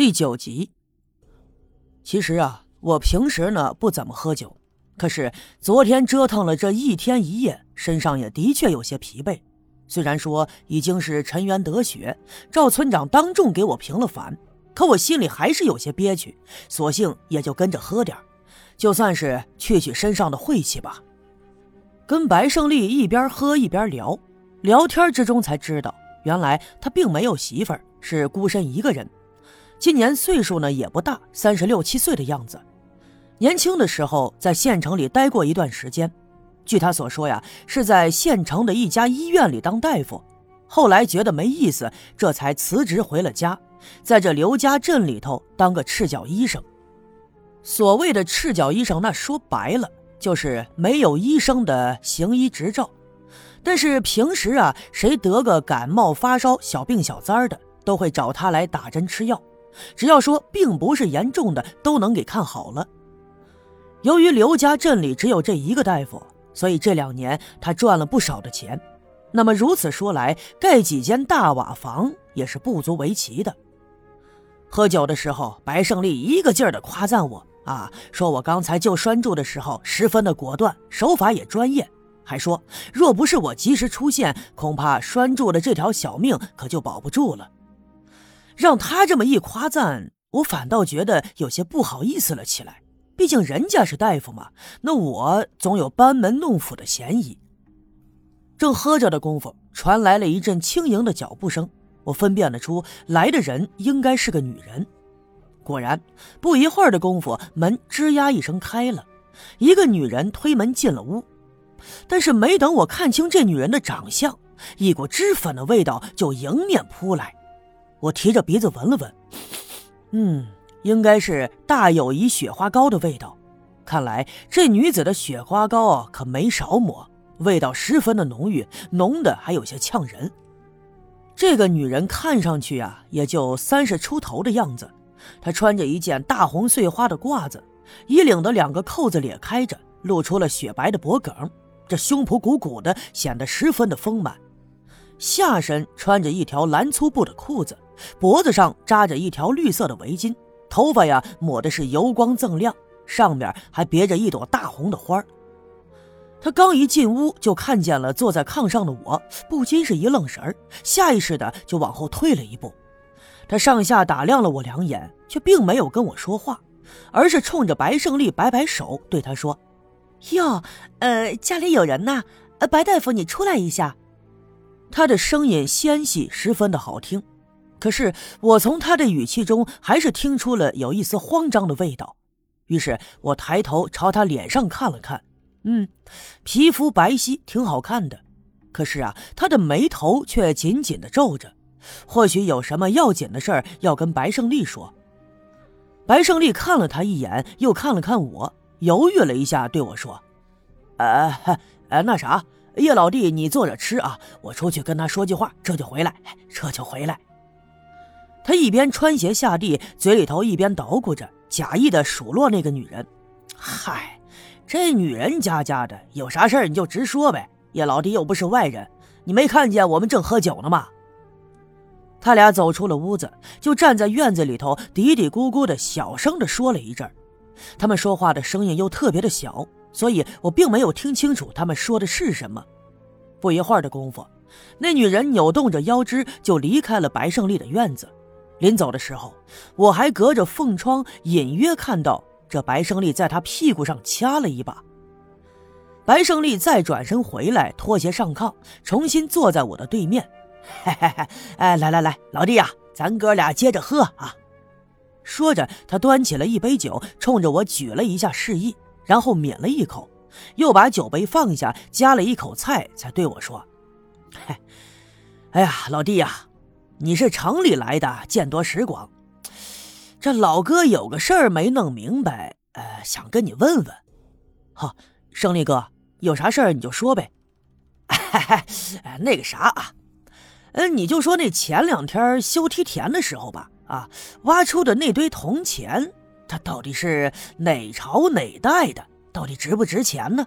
第九集。其实啊，我平时呢不怎么喝酒，可是昨天折腾了这一天一夜，身上也的确有些疲惫。虽然说已经是沉冤得雪，赵村长当众给我平了反，可我心里还是有些憋屈，索性也就跟着喝点就算是去去身上的晦气吧。跟白胜利一边喝一边聊，聊天之中才知道，原来他并没有媳妇儿，是孤身一个人。今年岁数呢也不大，三十六七岁的样子。年轻的时候在县城里待过一段时间，据他所说呀，是在县城的一家医院里当大夫。后来觉得没意思，这才辞职回了家，在这刘家镇里头当个赤脚医生。所谓的赤脚医生，那说白了就是没有医生的行医执照。但是平时啊，谁得个感冒发烧、小病小灾的，都会找他来打针吃药。只要说并不是严重的，都能给看好了。由于刘家镇里只有这一个大夫，所以这两年他赚了不少的钱。那么如此说来，盖几间大瓦房也是不足为奇的。喝酒的时候，白胜利一个劲儿的夸赞我啊，说我刚才救栓柱的时候十分的果断，手法也专业，还说若不是我及时出现，恐怕栓柱的这条小命可就保不住了。让他这么一夸赞，我反倒觉得有些不好意思了起来。毕竟人家是大夫嘛，那我总有班门弄斧的嫌疑。正喝着的功夫，传来了一阵轻盈的脚步声，我分辨得出来的人应该是个女人。果然，不一会儿的功夫，门吱呀一声开了，一个女人推门进了屋。但是没等我看清这女人的长相，一股脂粉的味道就迎面扑来。我提着鼻子闻了闻，嗯，应该是大友谊雪花膏的味道。看来这女子的雪花膏可没少抹，味道十分的浓郁，浓的还有些呛人。这个女人看上去啊，也就三十出头的样子。她穿着一件大红碎花的褂子，衣领的两个扣子裂开着，露出了雪白的脖梗，这胸脯鼓鼓的，显得十分的丰满。下身穿着一条蓝粗布的裤子。脖子上扎着一条绿色的围巾，头发呀抹的是油光锃亮，上面还别着一朵大红的花他刚一进屋，就看见了坐在炕上的我，不禁是一愣神儿下意识的就往后退了一步。他上下打量了我两眼，却并没有跟我说话，而是冲着白胜利摆摆手，对他说：“哟，呃，家里有人呐，呃，白大夫，你出来一下。”他的声音纤细，十分的好听。可是我从他的语气中还是听出了有一丝慌张的味道，于是我抬头朝他脸上看了看，嗯，皮肤白皙，挺好看的。可是啊，他的眉头却紧紧的皱着，或许有什么要紧的事儿要跟白胜利说。白胜利看了他一眼，又看了看我，犹豫了一下，对我说：“呃，呃，那啥，叶老弟，你坐着吃啊，我出去跟他说句话，这就回来，这就回来。”他一边穿鞋下地，嘴里头一边捣鼓着，假意的数落那个女人。嗨，这女人家家的，有啥事儿你就直说呗。叶老弟又不是外人，你没看见我们正喝酒呢吗？他俩走出了屋子，就站在院子里头嘀嘀咕咕的，小声的说了一阵他们说话的声音又特别的小，所以我并没有听清楚他们说的是什么。不一会儿的功夫，那女人扭动着腰肢就离开了白胜利的院子。临走的时候，我还隔着缝窗隐约看到这白胜利在他屁股上掐了一把。白胜利再转身回来，脱鞋上炕，重新坐在我的对面。嘿嘿嘿，哎，来来来，老弟呀，咱哥俩接着喝啊！说着，他端起了一杯酒，冲着我举了一下示意，然后抿了一口，又把酒杯放下，夹了一口菜，才对我说：“ 嘿，哎呀，老弟呀。”你是城里来的，见多识广。这老哥有个事儿没弄明白，呃，想跟你问问。好，胜利哥，有啥事儿你就说呗。那个啥啊，嗯，你就说那前两天修梯田的时候吧，啊，挖出的那堆铜钱，它到底是哪朝哪代的？到底值不值钱呢？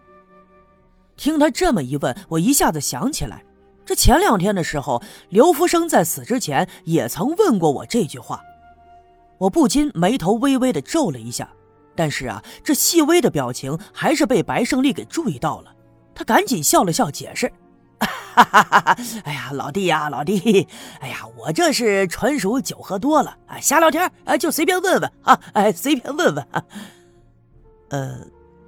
听他这么一问，我一下子想起来。这前两天的时候，刘福生在死之前也曾问过我这句话。我不禁眉头微微的皱了一下。但是啊，这细微的表情还是被白胜利给注意到了。他赶紧笑了笑，解释：“哈哈哈哈哎呀，老弟呀，老弟，哎呀，我这是纯属酒喝多了，啊，瞎聊天，哎，就随便问问啊，哎，随便问问。”呃，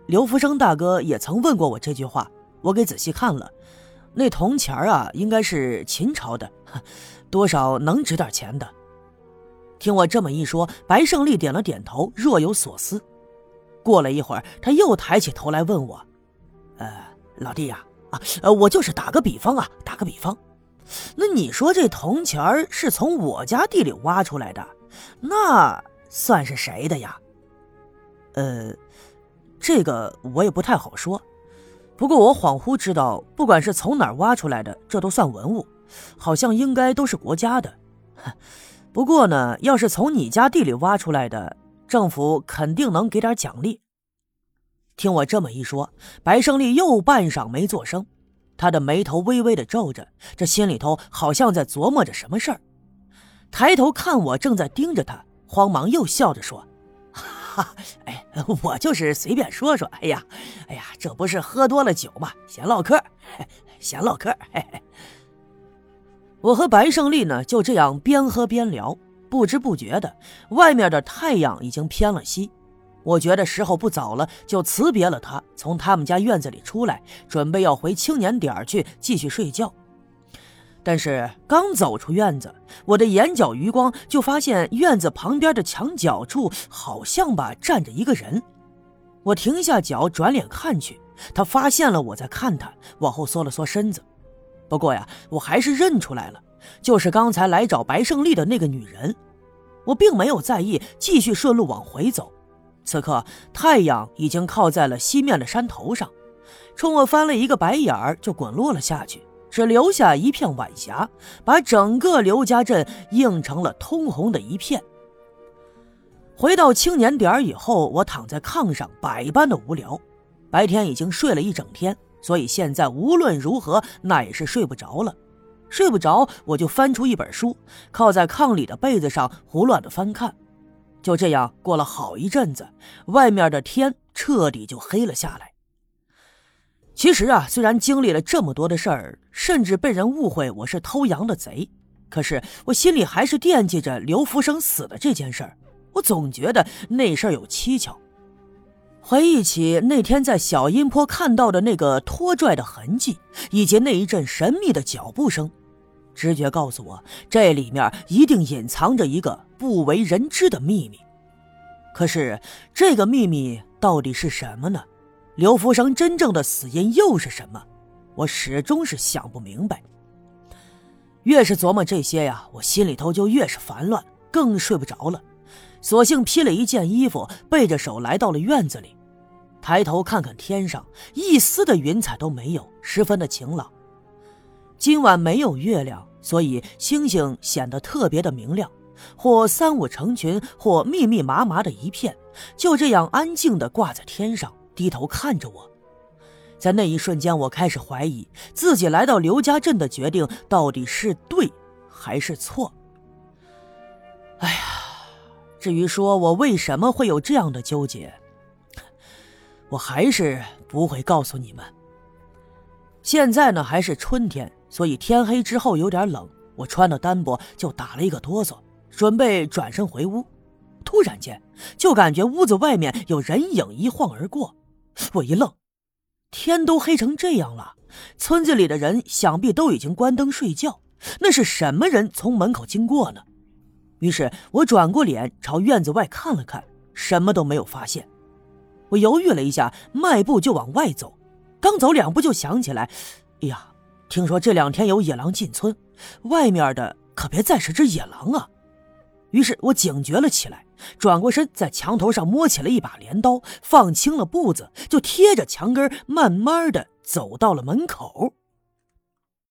刘福生大哥也曾问过我这句话，我给仔细看了，那铜钱啊，应该是秦朝的，多少能值点钱的。听我这么一说，白胜利点了点头，若有所思。过了一会儿，他又抬起头来问我：“呃，老弟呀，啊，我就是打个比方啊，打个比方，那你说这铜钱是从我家地里挖出来的，那算是谁的呀？呃，这个我也不太好说。不过我恍惚知道，不管是从哪儿挖出来的，这都算文物，好像应该都是国家的。不过呢，要是从你家地里挖出来的。”政府肯定能给点奖励。听我这么一说，白胜利又半晌没作声，他的眉头微微的皱着，这心里头好像在琢磨着什么事儿。抬头看我正在盯着他，慌忙又笑着说：“哈，哎，我就是随便说说。哎呀，哎呀，这不是喝多了酒吗？闲唠嗑，闲唠嗑。”我和白胜利呢，就这样边喝边聊。不知不觉的，外面的太阳已经偏了西。我觉得时候不早了，就辞别了他，从他们家院子里出来，准备要回青年点去继续睡觉。但是刚走出院子，我的眼角余光就发现院子旁边的墙角处好像吧站着一个人。我停下脚，转脸看去，他发现了我在看他，往后缩了缩身子。不过呀，我还是认出来了。就是刚才来找白胜利的那个女人，我并没有在意，继续顺路往回走。此刻太阳已经靠在了西面的山头上，冲我翻了一个白眼儿，就滚落了下去，只留下一片晚霞，把整个刘家镇映成了通红的一片。回到青年点以后，我躺在炕上，百般的无聊。白天已经睡了一整天，所以现在无论如何，那也是睡不着了。睡不着，我就翻出一本书，靠在炕里的被子上胡乱的翻看。就这样过了好一阵子，外面的天彻底就黑了下来。其实啊，虽然经历了这么多的事儿，甚至被人误会我是偷羊的贼，可是我心里还是惦记着刘福生死的这件事儿。我总觉得那事儿有蹊跷。回忆起那天在小阴坡看到的那个拖拽的痕迹，以及那一阵神秘的脚步声，直觉告诉我，这里面一定隐藏着一个不为人知的秘密。可是，这个秘密到底是什么呢？刘福生真正的死因又是什么？我始终是想不明白。越是琢磨这些呀，我心里头就越是烦乱，更睡不着了。索性披了一件衣服，背着手来到了院子里。抬头看看天上，一丝的云彩都没有，十分的晴朗。今晚没有月亮，所以星星显得特别的明亮，或三五成群，或密密麻麻的一片，就这样安静的挂在天上，低头看着我。在那一瞬间，我开始怀疑自己来到刘家镇的决定到底是对还是错。哎呀！至于说我为什么会有这样的纠结，我还是不会告诉你们。现在呢还是春天，所以天黑之后有点冷，我穿的单薄就打了一个哆嗦，准备转身回屋。突然间就感觉屋子外面有人影一晃而过，我一愣，天都黑成这样了，村子里的人想必都已经关灯睡觉，那是什么人从门口经过呢？于是我转过脸朝院子外看了看，什么都没有发现。我犹豫了一下，迈步就往外走。刚走两步就想起来，哎呀，听说这两天有野狼进村，外面的可别再是只野狼啊！于是我警觉了起来，转过身在墙头上摸起了一把镰刀，放轻了步子，就贴着墙根慢慢的走到了门口。